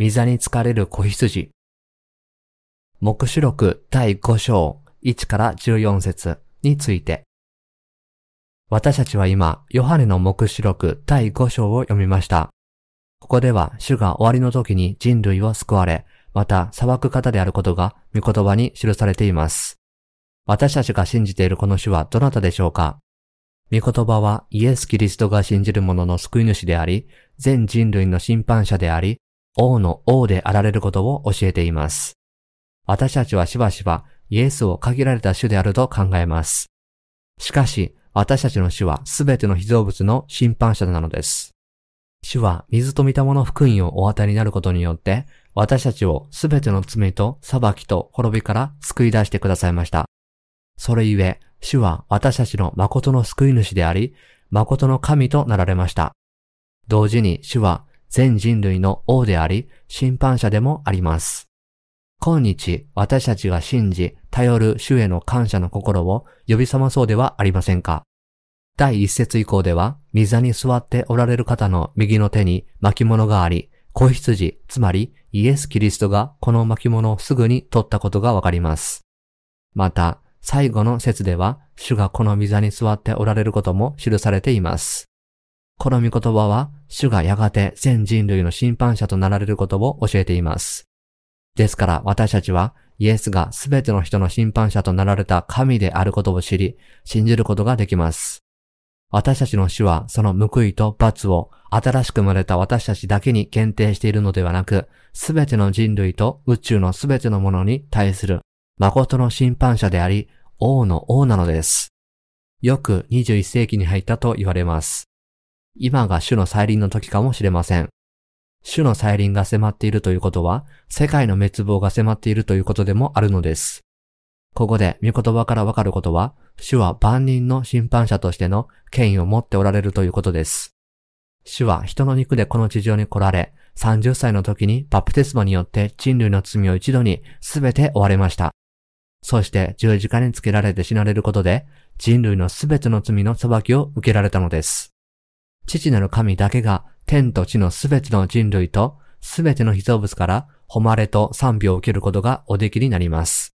御座に疲れる子羊。目視録第5章1から14節について。私たちは今、ヨハネの目視録第5章を読みました。ここでは主が終わりの時に人類を救われ、また裁く方であることが御言葉に記されています。私たちが信じているこの主はどなたでしょうか？御言葉はイエス・キリストが信じる者の救い主であり、全人類の審判者であり、王の王であられることを教えています。私たちはしばしばイエスを限られた主であると考えます。しかし、私たちの主はすべての被造物の審判者なのです。主は水と見たもの福音をお与えになることによって、私たちをすべての罪と裁きと滅びから救い出してくださいました。それゆえ、主は私たちの誠の救い主であり、誠の神となられました。同時に主は全人類の王であり、審判者でもあります。今日、私たちが信じ、頼る主への感謝の心を呼び覚まそうではありませんか第一節以降では、水に座っておられる方の右の手に巻物があり、子羊、つまりイエス・キリストがこの巻物をすぐに取ったことがわかります。また、最後の説では、主がこの水に座っておられることも記されています。この御言葉は、主がやがて全人類の審判者となられることを教えています。ですから私たちは、イエスがすべての人の審判者となられた神であることを知り、信じることができます。私たちの主はその報いと罰を新しく生まれた私たちだけに限定しているのではなく、すべての人類と宇宙のすべてのものに対する誠の審判者であり、王の王なのです。よく21世紀に入ったと言われます。今が主の再臨の時かもしれません。主の再臨が迫っているということは、世界の滅亡が迫っているということでもあるのです。ここで御言葉からわかることは、主は万人の審判者としての権威を持っておられるということです。主は人の肉でこの地上に来られ、30歳の時にバプテスマによって人類の罪を一度に全て追われました。そして十字架につけられて死なれることで、人類の全ての罪の裁きを受けられたのです。父なる神だけが天と地のすべての人類とすべての被造物から誉れと賛美を受けることがおできになります。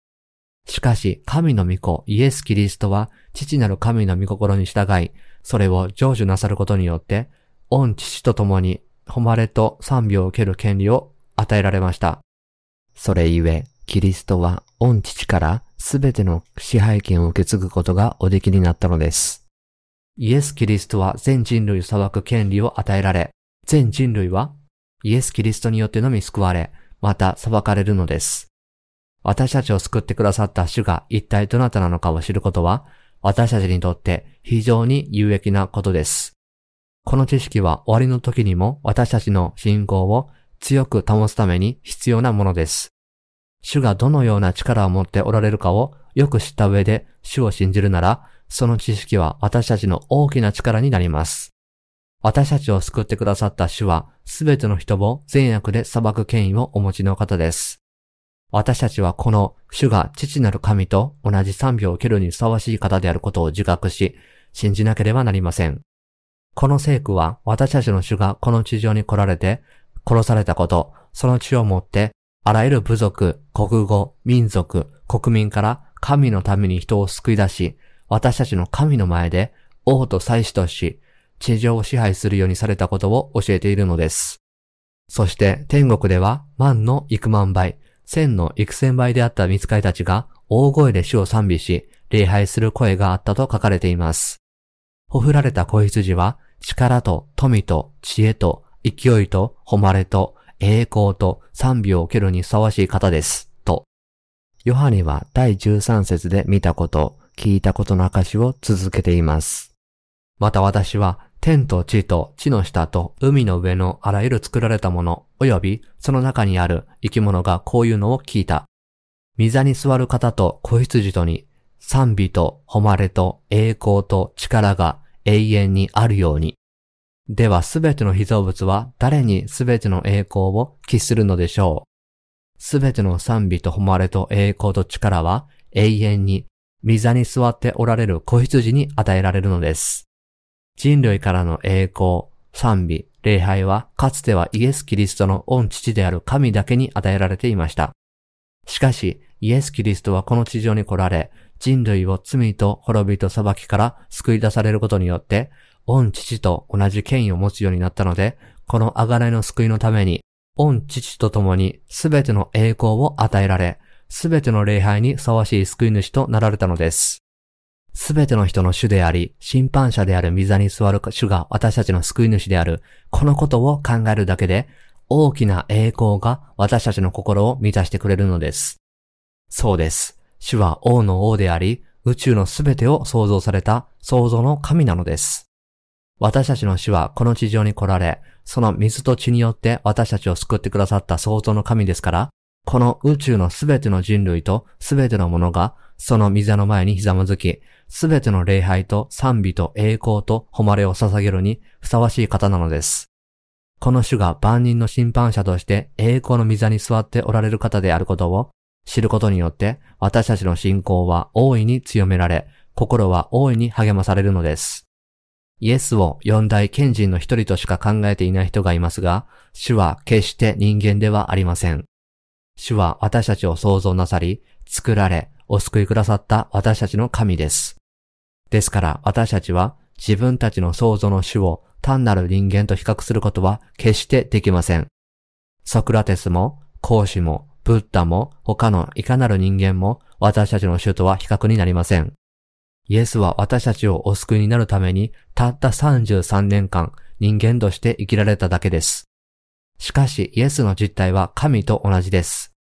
しかし、神の御子、イエス・キリストは、父なる神の御心に従い、それを成就なさることによって、御父と共に、誉れと賛美を受ける権利を与えられました。それゆえ、キリストは、御父からすべての支配権を受け継ぐことがおできになったのです。イエス・キリストは全人類を裁く権利を与えられ、全人類はイエス・キリストによってのみ救われ、また裁かれるのです。私たちを救ってくださった主が一体どなたなのかを知ることは、私たちにとって非常に有益なことです。この知識は終わりの時にも私たちの信仰を強く保つために必要なものです。主がどのような力を持っておられるかをよく知った上で主を信じるなら、その知識は私たちの大きな力になります。私たちを救ってくださった主は、すべての人を善悪で裁く権威をお持ちの方です。私たちはこの主が父なる神と同じ賛美を受けるにふさわしい方であることを自覚し、信じなければなりません。この聖句は私たちの主がこの地上に来られて、殺されたこと、その血をもって、あらゆる部族、国語、民族、国民から神のために人を救い出し、私たちの神の前で王と祭司とし、地上を支配するようにされたことを教えているのです。そして天国では万の幾万倍、千の幾千倍であった見つかりたちが大声で主を賛美し、礼拝する声があったと書かれています。ほふられた子羊は力と富と知恵と勢いと誉れと栄光と賛美を受けるにふさわしい方です。と。ヨハネは第13節で見たこと、聞いたことの証を続けています。また私は天と地と地の下と海の上のあらゆる作られたもの、及びその中にある生き物がこういうのを聞いた。御座に座る方と子羊とに、賛美と誉れと栄光と力が永遠にあるように。ではすべての被造物は誰にすべての栄光を期するのでしょう？すべての賛美と誉れと栄光と力は永遠に御座に座っておられる子羊に与えられるのです。人類からの栄光、賛美、礼拝はかつてはイエス・キリストの御父である神だけに与えられていました。しかし、イエス・キリストはこの地上に来られ、人類を罪と滅びと裁きから救い出されることによって、御父と同じ権威を持つようになったので、この贖いの救いのために、御父と共にすべての栄光を与えられ、すべての礼拝にふさわしい救い主となられたのです。すべての人の主であり、審判者である御座に座る主が私たちの救い主である、このことを考えるだけで、大きな栄光が私たちの心を満たしてくれるのです。そうです。主は王の王であり、宇宙のすべてを創造された創造の神なのです。私たちの主はこの地上に来られ、その水と血によって私たちを救ってくださった創造の神ですから、この宇宙のすべての人類とすべてのものがその水の前にひざまずき、すべての礼拝と賛美と栄光と誉れを捧げるにふさわしい方なのです。この主が万人の審判者として栄光の御座に座っておられる方であることを知ることによって私たちの信仰は大いに強められ、心は大いに励まされるのです。イエスを四大賢人の一人としか考えていない人がいますが、主は決して人間ではありません。主は私たちを創造なさり、作られ、お救いくださった私たちの神です。ですから私たちは自分たちの創造の主を単なる人間と比較することは決してできません。ソクラテスも、孔子も、ブッダも、他のいかなる人間も私たちの主とは比較になりません。イエスは私たちをお救いになるためにたった33年間人間として生きられただけです。しかしイエスの実態は神と同じです。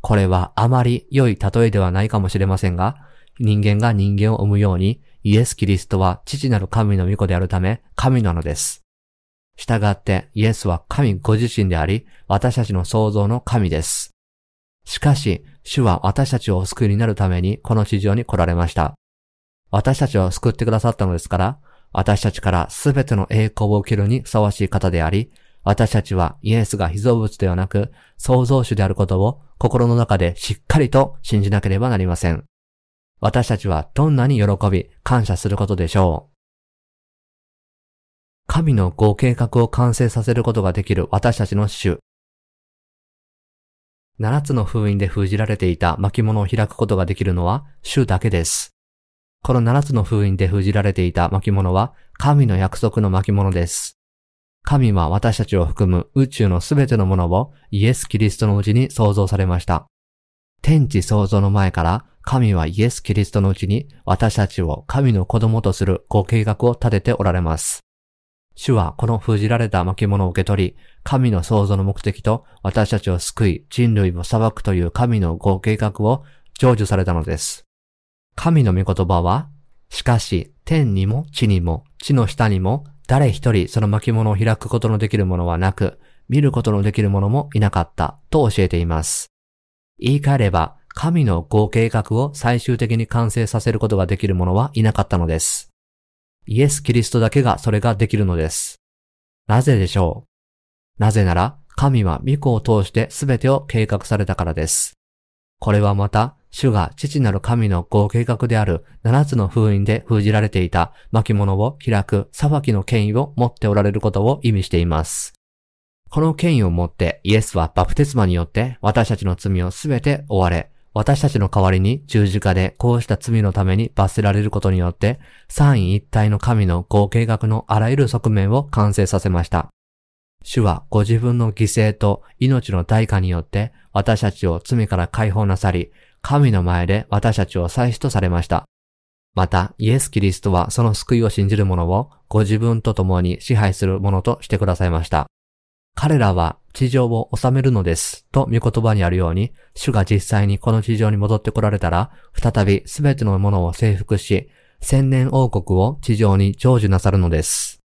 これはあまり良い例えではないかもしれませんが、人間が人間を生むように、イエス・キリストは父なる神の御子であるため、神なのです。従ってイエスは神ご自身であり、私たちの創造の神です。しかし、主は私たちをお救いになるためにこの地上に来られました。私たちを救ってくださったのですから、私たちからすべての栄光を受けるにふさわしい方であり、私たちはイエスが被造物ではなく創造主であることを心の中でしっかりと信じなければなりません。私たちはどんなに喜び、感謝することでしょう。神のご計画を完成させることができる私たちの主。七つの封印で封じられていた巻物を開くことができるのは主だけです。この七つの封印で封じられていた巻物は神の約束の巻物です。神は私たちを含む宇宙のすべてのものをイエス・キリストのうちに創造されました。天地創造の前から神はイエス・キリストのうちに私たちを神の子供とするご計画を立てておられます。主はこの封じられた巻物を受け取り、神の創造の目的と私たちを救い、人類を裁くという神のご計画を成就されたのです。神の御言葉は、しかし天にも地にも地の下にも誰一人その巻物を開くことのできるものはなく、見ることのできるものもいなかったと教えています。言い換えれば、神の合計画を最終的に完成させることができる者はいなかったのです。イエス・キリストだけがそれができるのです。なぜでしょう？なぜなら、神は御子を通して全てを計画されたからです。これはまた、主が父なる神の合計画である七つの封印で封じられていた巻物を開く裁きの権威を持っておられることを意味しています。この権威を持ってイエスはバプテスマによって私たちの罪をすべて追われ、私たちの代わりに十字架でこうした罪のために罰せられることによって三位一体の神の合計画のあらゆる側面を完成させました。主はご自分の犠牲と命の代価によって私たちを罪から解放なさり、神の前で私たちを祭司とされました。また、イエス・キリストはその救いを信じる者をご自分と共に支配する者としてくださいました。彼らは地上を治めるのです。と御言葉にあるように、主が実際にこの地上に戻ってこられたら、再び全てのものを征服し、千年王国を地上に成就なさるのです。